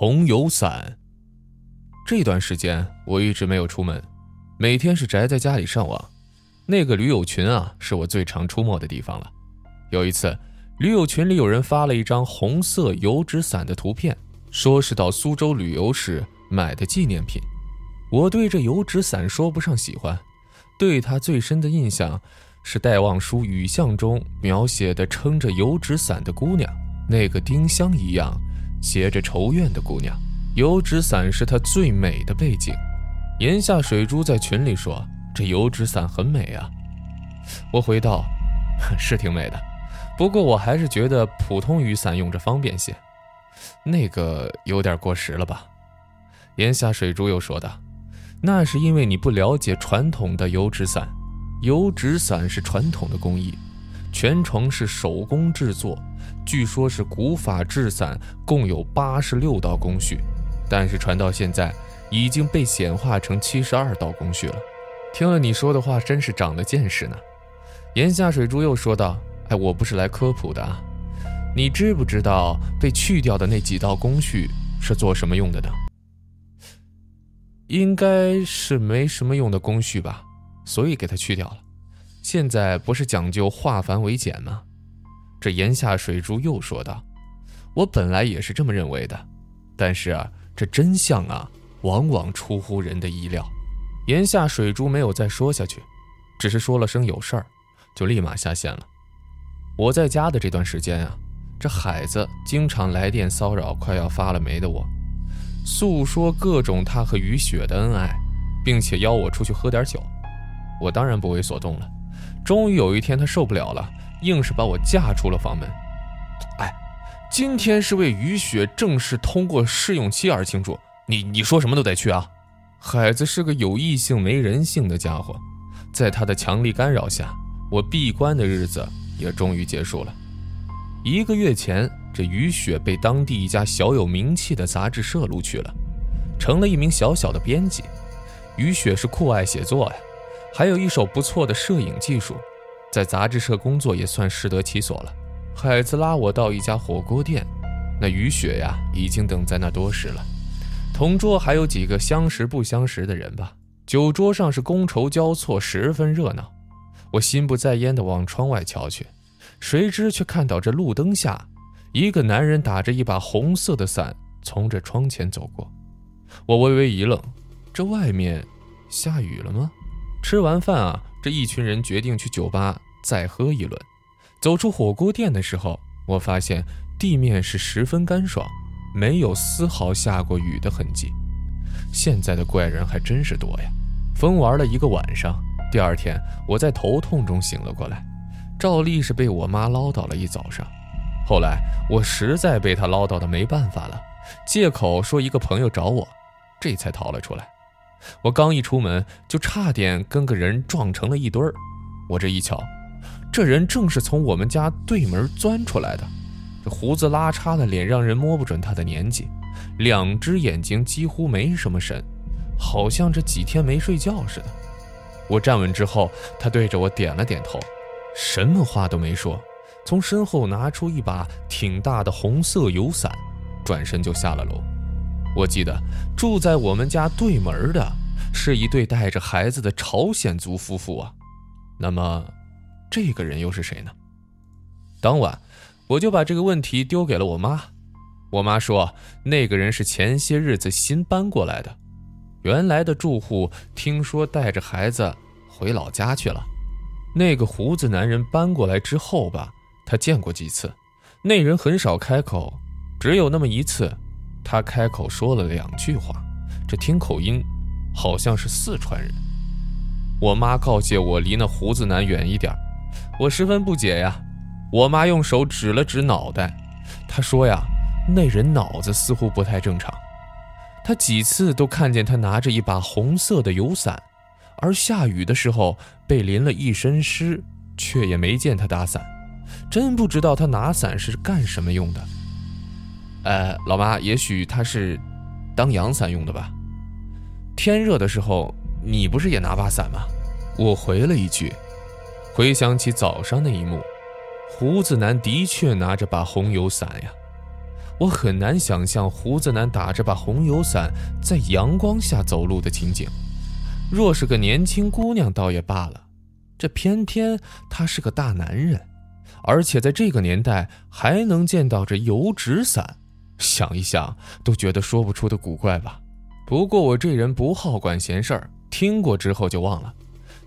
红油伞。这段时间我一直没有出门，每天是宅在家里上网。那个驴友群啊，是我最常出没的地方了。有一次，驴友群里有人发了一张红色油纸伞的图片，说是到苏州旅游时买的纪念品。我对这油纸伞说不上喜欢，对它最深的印象是戴望舒《雨巷》中描写的撑着油纸伞的姑娘，那个丁香一样携着愁怨的姑娘。油纸伞是她最美的背景。檐下水珠在群里说：“这油纸伞很美啊。”我回道：“ 是挺美的，不过我还是觉得普通雨伞用着方便些，那个有点过时了吧？”檐下水珠又说道。那是因为你不了解传统的油纸伞，油纸伞是传统的工艺，全程是手工制作。据说，是古法制伞共有八十六道工序，但是传到现在已经被简化成七十二道工序了。听了你说的话，真是长了见识呢。檐下水珠又说道：“哎，我不是来科普的啊，你知不知道被去掉的那几道工序是做什么用的呢？”应该是没什么用的工序吧，所以给它去掉了。现在不是讲究化繁为简吗？这檐下水珠又说道：“我本来也是这么认为的，但是啊，这真相啊，往往出乎人的意料。”檐下水珠没有再说下去，只是说了声有事儿，就立马下线了。我在家的这段时间啊，这海子经常来电骚扰快要发了霉的我。诉说各种他和于雪的恩爱，并且邀我出去喝点酒，我当然不为所动了。终于有一天，他受不了了，硬是把我架出了房门。哎，今天是为雨雪正式通过试用期而庆祝，你你说什么都得去啊！海子是个有异性没人性的家伙，在他的强力干扰下，我闭关的日子也终于结束了。一个月前。这雨雪被当地一家小有名气的杂志社录取了，成了一名小小的编辑。雨雪是酷爱写作呀，还有一手不错的摄影技术，在杂志社工作也算适得其所了。海子拉我到一家火锅店，那雨雪呀已经等在那多时了。同桌还有几个相识不相识的人吧。酒桌上是觥筹交错，十分热闹。我心不在焉地往窗外瞧去，谁知却看到这路灯下。一个男人打着一把红色的伞从这窗前走过，我微微一愣，这外面下雨了吗？吃完饭啊，这一群人决定去酒吧再喝一轮。走出火锅店的时候，我发现地面是十分干爽，没有丝毫下过雨的痕迹。现在的怪人还真是多呀！疯玩了一个晚上，第二天我在头痛中醒了过来，照例是被我妈唠叨了一早上。后来我实在被她唠叨的没办法了，借口说一个朋友找我，这才逃了出来。我刚一出门，就差点跟个人撞成了一堆儿。我这一瞧，这人正是从我们家对门钻出来的。这胡子拉碴的脸，让人摸不准他的年纪；两只眼睛几乎没什么神，好像这几天没睡觉似的。我站稳之后，他对着我点了点头，什么话都没说。从身后拿出一把挺大的红色油伞，转身就下了楼。我记得住在我们家对门的是一对带着孩子的朝鲜族夫妇啊。那么，这个人又是谁呢？当晚，我就把这个问题丢给了我妈。我妈说，那个人是前些日子新搬过来的，原来的住户听说带着孩子回老家去了。那个胡子男人搬过来之后吧。他见过几次，那人很少开口，只有那么一次，他开口说了两句话，这听口音，好像是四川人。我妈告诫我离那胡子男远一点，我十分不解呀。我妈用手指了指脑袋，她说呀，那人脑子似乎不太正常。她几次都看见他拿着一把红色的油伞，而下雨的时候被淋了一身湿，却也没见他打伞。真不知道他拿伞是干什么用的。呃，老妈，也许他是当阳伞用的吧。天热的时候，你不是也拿把伞吗？我回了一句。回想起早上那一幕，胡子男的确拿着把红油伞呀。我很难想象胡子男打着把红油伞在阳光下走路的情景。若是个年轻姑娘倒也罢了，这偏偏他是个大男人，而且在这个年代还能见到这油纸伞，想一想都觉得说不出的古怪吧。不过我这人不好管闲事儿，听过之后就忘了。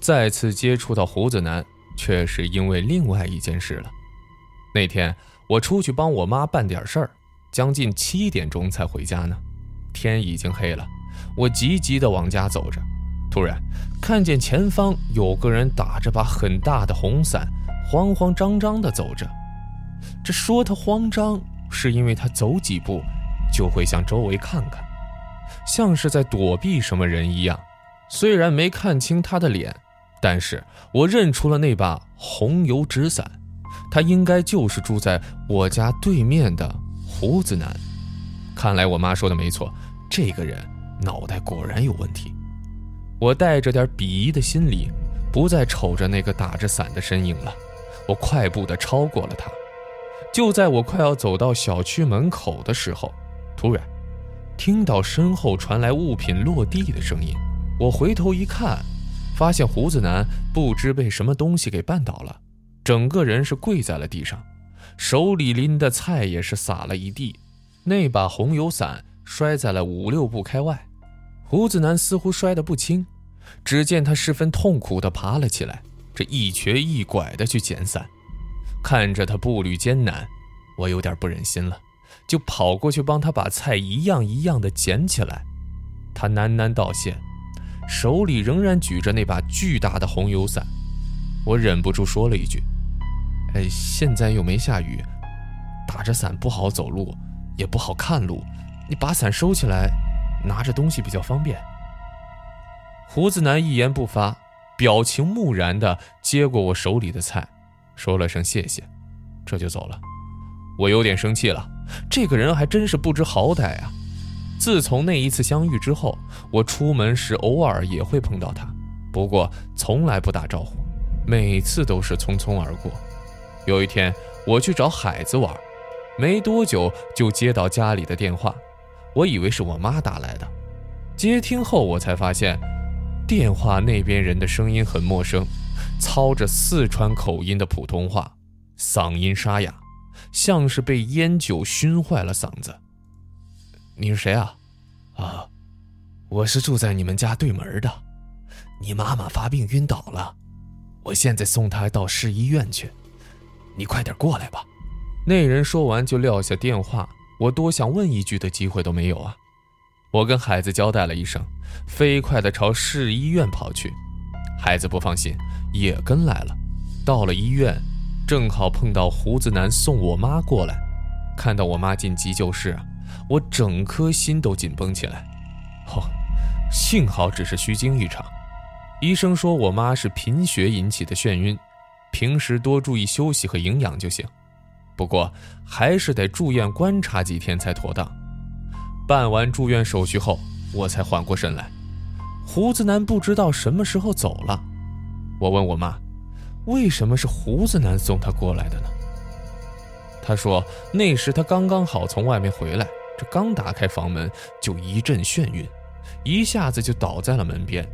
再次接触到胡子男，却是因为另外一件事了。那天我出去帮我妈办点事儿。将近七点钟才回家呢，天已经黑了。我急急地往家走着，突然看见前方有个人打着把很大的红伞，慌慌张张地走着。这说他慌张，是因为他走几步就会向周围看看，像是在躲避什么人一样。虽然没看清他的脸，但是我认出了那把红油纸伞，他应该就是住在我家对面的。胡子男，看来我妈说的没错，这个人脑袋果然有问题。我带着点鄙夷的心理，不再瞅着那个打着伞的身影了。我快步地超过了他。就在我快要走到小区门口的时候，突然听到身后传来物品落地的声音。我回头一看，发现胡子男不知被什么东西给绊倒了，整个人是跪在了地上。手里拎的菜也是洒了一地，那把红油伞摔在了五六步开外。胡子男似乎摔得不轻，只见他十分痛苦地爬了起来，这一瘸一拐地去捡伞。看着他步履艰难，我有点不忍心了，就跑过去帮他把菜一样一样的捡起来。他喃喃道谢，手里仍然举着那把巨大的红油伞。我忍不住说了一句。哎，现在又没下雨，打着伞不好走路，也不好看路。你把伞收起来，拿着东西比较方便。胡子男一言不发，表情木然地接过我手里的菜，说了声谢谢，这就走了。我有点生气了，这个人还真是不知好歹啊！自从那一次相遇之后，我出门时偶尔也会碰到他，不过从来不打招呼，每次都是匆匆而过。有一天，我去找海子玩，没多久就接到家里的电话，我以为是我妈打来的。接听后，我才发现，电话那边人的声音很陌生，操着四川口音的普通话，嗓音沙哑，像是被烟酒熏坏了嗓子。你是谁啊？啊，我是住在你们家对门的，你妈妈发病晕倒了，我现在送她到市医院去。你快点过来吧！那人说完就撂下电话，我多想问一句的机会都没有啊！我跟孩子交代了一声，飞快地朝市医院跑去。孩子不放心，也跟来了。到了医院，正好碰到胡子男送我妈过来。看到我妈进急救室，我整颗心都紧绷起来。哦，幸好只是虚惊一场。医生说我妈是贫血引起的眩晕。平时多注意休息和营养就行，不过还是得住院观察几天才妥当。办完住院手续后，我才缓过神来。胡子男不知道什么时候走了，我问我妈，为什么是胡子男送他过来的呢？他说那时他刚刚好从外面回来，这刚打开房门就一阵眩晕，一下子就倒在了门边。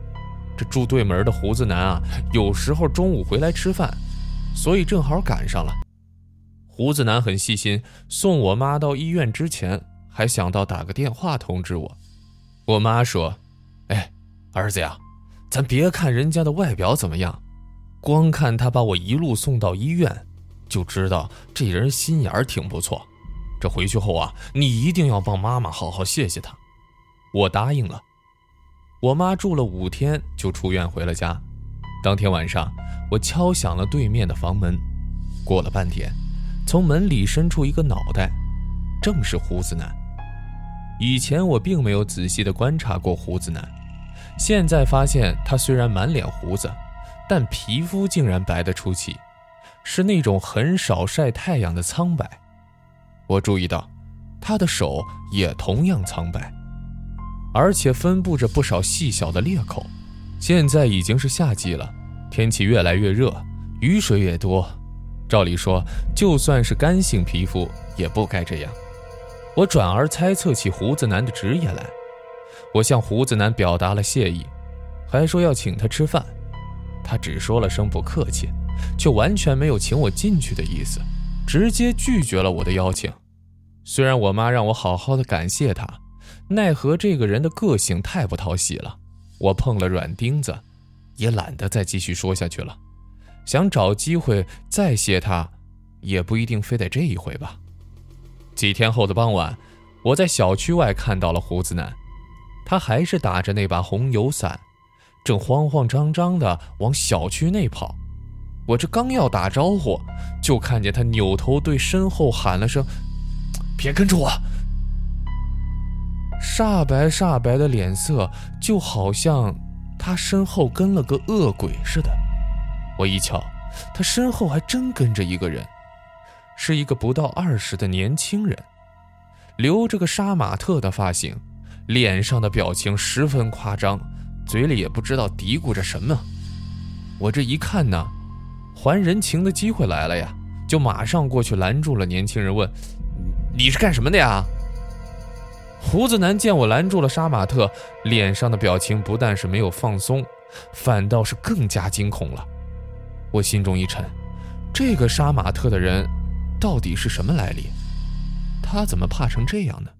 这住对门的胡子男啊，有时候中午回来吃饭。所以正好赶上了。胡子男很细心，送我妈到医院之前，还想到打个电话通知我。我妈说：“，儿子呀，咱别看人家的外表怎么样，光看他把我一路送到医院，就知道这人心眼儿挺不错。这回去后啊，你一定要帮妈妈好好谢谢他。”我答应了。我妈住了五天就出院回了家。当天晚上。我敲响了对面的房门，过了半天，从门里伸出一个脑袋，正是胡子男。以前我并没有仔细的观察过胡子男，现在发现他虽然满脸胡子，但皮肤竟然白得出奇，是那种很少晒太阳的苍白。我注意到，他的手也同样苍白，而且分布着不少细小的裂口。现在已经是夏季了。天气越来越热，雨水也多。照理说，就算是干性皮肤，也不该这样。我转而猜测起胡子男的职业来，我向胡子男表达了谢意，还说要请他吃饭，他只说了声不客气，却完全没有请我进去的意思，直接拒绝了我的邀请。虽然我妈让我好好的感谢他，奈何这个人的个性太不讨喜了，我碰了软钉子，也懒得再继续说下去了。想找机会再谢他，也不一定非得这一回吧。几天后的傍晚，我在小区外看到了胡子男，他还是打着那把红油伞，正慌慌张张地往小区内跑。我这刚要打招呼，就看见他扭头对身后喊了声：“别跟着我！”煞白煞白的脸色，就好像他身后跟了个恶鬼似的。我一瞧，他身后还真跟着一个人。是一个不到二十的年轻人，留着个杀马特的发型，脸上的表情十分夸张，嘴里也不知道嘀咕着什么。我这一看呢，还人情的机会来了呀，就马上过去拦住了年轻人，问：“你是干什么的呀？”胡子男见我拦住了杀马特，脸上的表情不但是没有放松，反倒是更加惊恐了。我心中一沉，这个杀马特的人。到底是什么来历？他怎么怕成这样呢？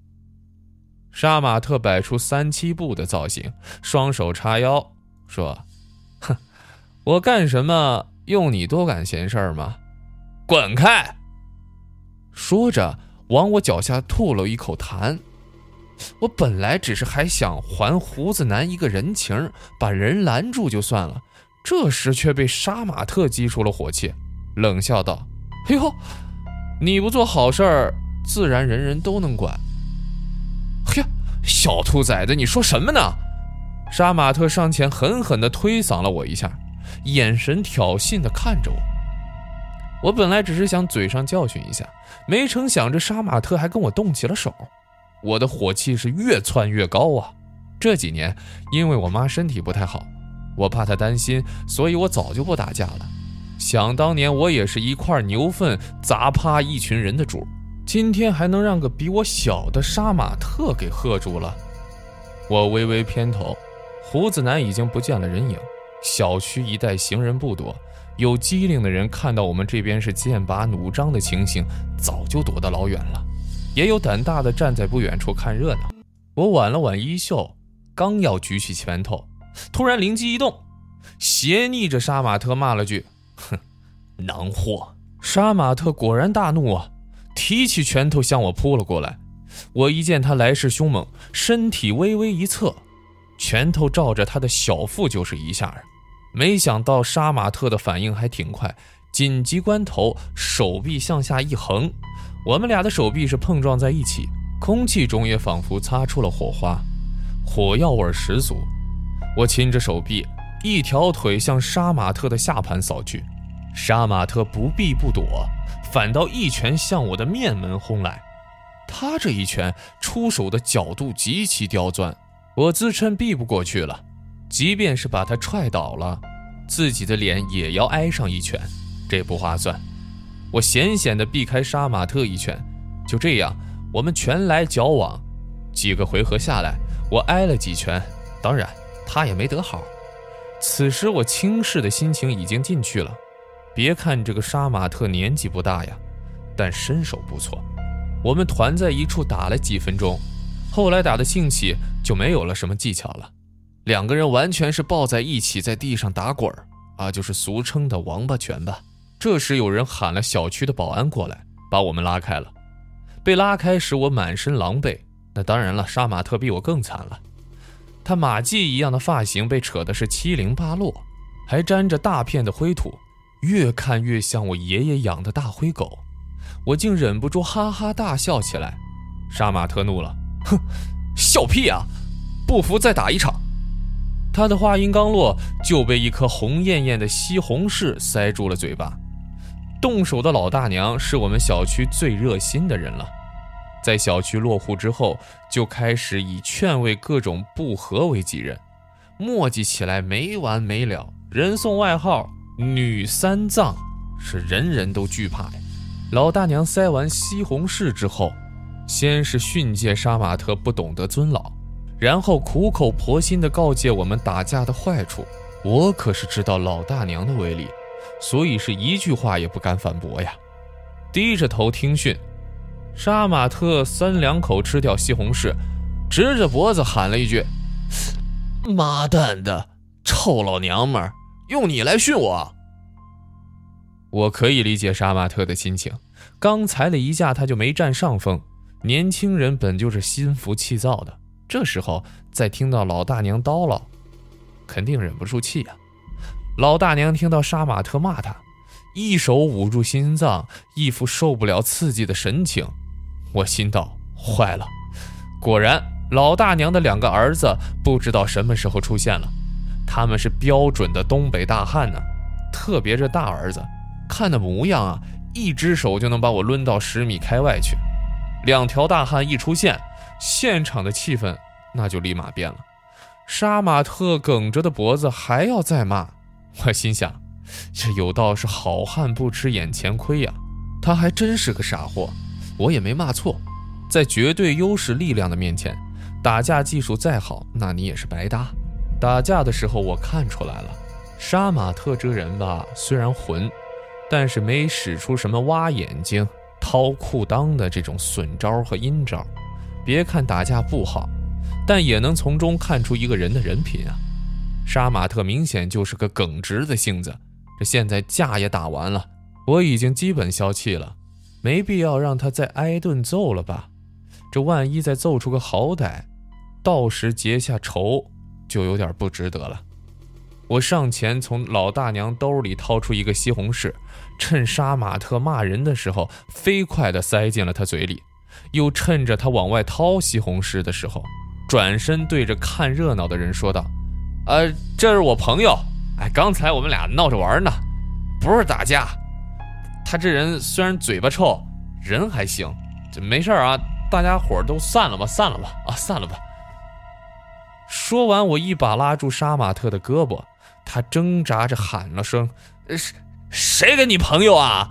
杀马特摆出三七步的造型，双手叉腰，说：“哼，我干什么用你多管闲事吗？滚开！”说着往我脚下吐了一口痰。我本来只是还想还胡子男一个人情，把人拦住就算了，这时却被杀马特激出了火气，冷笑道：“哎呦！”你不做好事儿，自然人人都能管。小兔崽子，你说什么呢？杀马特上前狠狠地推搡了我一下，眼神挑衅地看着我。我本来只是想嘴上教训一下，没成想这杀马特还跟我动起了手。我的火气是越窜越高啊！这几年因为我妈身体不太好，我怕她担心，所以我早就不打架了。想当年，我也是一块牛粪砸趴一群人的主，今天还能让个比我小的杀马特给喝住了。我微微偏头，胡子男已经不见了人影。小区一带行人不多，有机灵的人看到我们这边是剑拔弩张的情形，早就躲得老远了；也有胆大的站在不远处看热闹。我挽了挽衣袖，刚要举起拳头，突然灵机一动，斜睨着杀马特骂了句。哼，囊货！杀马特果然大怒啊，提起拳头向我扑了过来。我一见他来势凶猛，身体微微一侧，拳头照着他的小腹就是一下。没想到杀马特的反应还挺快，紧急关头手臂向下一横，我们俩的手臂是碰撞在一起，空气中也仿佛擦出了火花，火药味十足。我亲着手臂。一条腿向杀马特的下盘扫去，杀马特不避不躲，反倒一拳向我的面门轰来。他这一拳出手的角度极其刁钻，我自称避不过去了。即便是把他踹倒了，自己的脸也要挨上一拳，这不划算。我险险地避开杀马特一拳，就这样，我们拳来脚往。几个回合下来，我挨了几拳，当然他也没得好。此时我轻视的心情已经进去了。别看这个杀马特年纪不大呀，但身手不错。我们团在一处打了几分钟，后来打的兴起就没有了什么技巧了。两个人完全是抱在一起在地上打滚儿啊，就是俗称的王八拳吧。这时有人喊了小区的保安过来，把我们拉开了。被拉开时我满身狼狈，那当然了，杀马特比我更惨了。他马髻一样的发型被扯的是七零八落，还沾着大片的灰土，越看越像我爷爷养的大灰狗。我竟忍不住哈哈大笑起来。杀马特怒了，哼，笑屁啊！不服再打一场。他的话音刚落，就被一颗红艳艳的西红柿塞住了嘴巴。动手的老大娘是我们小区最热心的人了。在小区落户之后，就开始以劝慰各种不和为己任，磨叽起来没完没了。人送外号“女三藏”，是人人都惧怕呀。老大娘塞完西红柿之后，先是训诫杀马特不懂得尊老，然后苦口婆心地告诫我们打架的坏处。我可是知道老大娘的威力，所以是一句话也不敢反驳呀。低着头听训，杀马特三两口吃掉西红柿，直着脖子喊了一句：“妈蛋的，臭老娘们儿，用你来训我！”我可以理解杀马特的心情，刚才的一架他就没占上风。年轻人本就是心浮气躁的，这时候再听到老大娘叨唠，肯定忍不住气呀。老大娘听到杀马特骂他，一手捂住心脏，一副受不了刺激的神情。我心道：坏了！果然，老大娘的两个儿子不知道什么时候出现了，他们是标准的东北大汉呢，特别是大儿子。看那模样啊，一只手就能把我抡到十米开外去。两条大汉一出现，现场的气氛那就立马变了。杀马特梗着的脖子还要再骂，我心想，这有道是好汉不吃眼前亏呀。他还真是个傻货，我也没骂错。在绝对优势力量的面前，打架技术再好，那你也是白搭。打架的时候我看出来了，杀马特这人吧，虽然混。但是没使出什么挖眼睛、掏裤裆的这种损招和阴招。别看打架不好，但也能从中看出一个人的人品啊。杀马特明显就是个耿直的性子。这现在架也打完了，我已经基本消气了，没必要让他再挨顿揍了吧？这万一再揍出个好歹，到时结下仇就有点不值得了。我上前从老大娘兜里掏出一个西红柿，趁杀马特骂人的时候，飞快地塞进了他嘴里，又趁着他往外掏西红柿的时候，转身对着看热闹的人说道：“呃，这是我朋友，哎，刚才我们俩闹着玩呢，不是打架。他这人虽然嘴巴臭，人还行，这没事啊，大家伙都散了吧，散了吧，啊，散了吧。”说完，我一把拉住杀马特的胳膊。他挣扎着喊了声：“谁谁跟你朋友啊？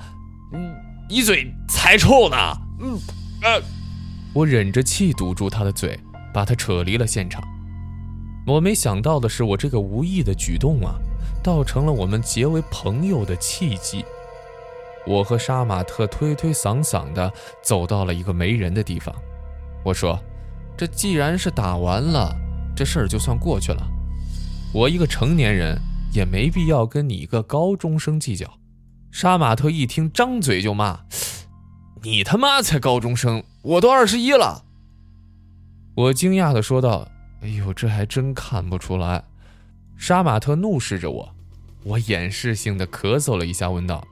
你你嘴才臭呢！”嗯，呃，我忍着气堵住他的嘴，把他扯离了现场。我没想到的是，我这个无意的举动啊，倒成了我们结为朋友的契机。我和杀马特推推搡搡的走到了一个没人的地方。我说：“这既然是打完了，这事儿就算过去了。我一个成年人。”也没必要跟你一个高中生计较。杀马特一听，张嘴就骂：“你他妈才高中生，我都二十一了。”我惊讶的说道：“哎呦，这还真看不出来。”杀马特怒视着我，我掩饰性的咳嗽了一下，问道：“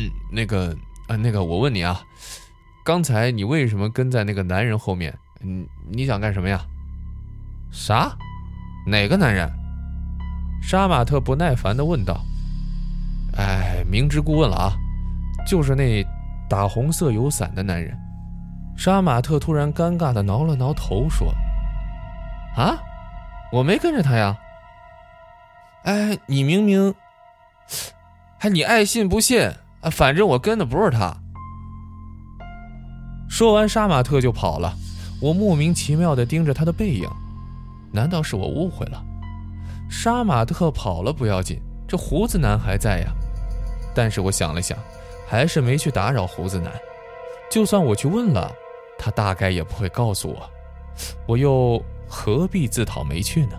那个，呃，那个，我问你啊，刚才你为什么跟在那个男人后面？你你想干什么呀？啥？哪个男人？”杀马特不耐烦地问道：“哎，明知故问了啊，就是那打红色油伞的男人。”杀马特突然尴尬地挠了挠头，说：“啊，我没跟着他呀。哎，你明明……还你爱信不信啊？反正我跟的不是他。”说完，杀马特就跑了。我莫名其妙地盯着他的背影，难道是我误会了？杀马特跑了不要紧，这胡子男还在呀。但是我想了想，还是没去打扰胡子男。就算我去问了，他大概也不会告诉我。我又何必自讨没趣呢？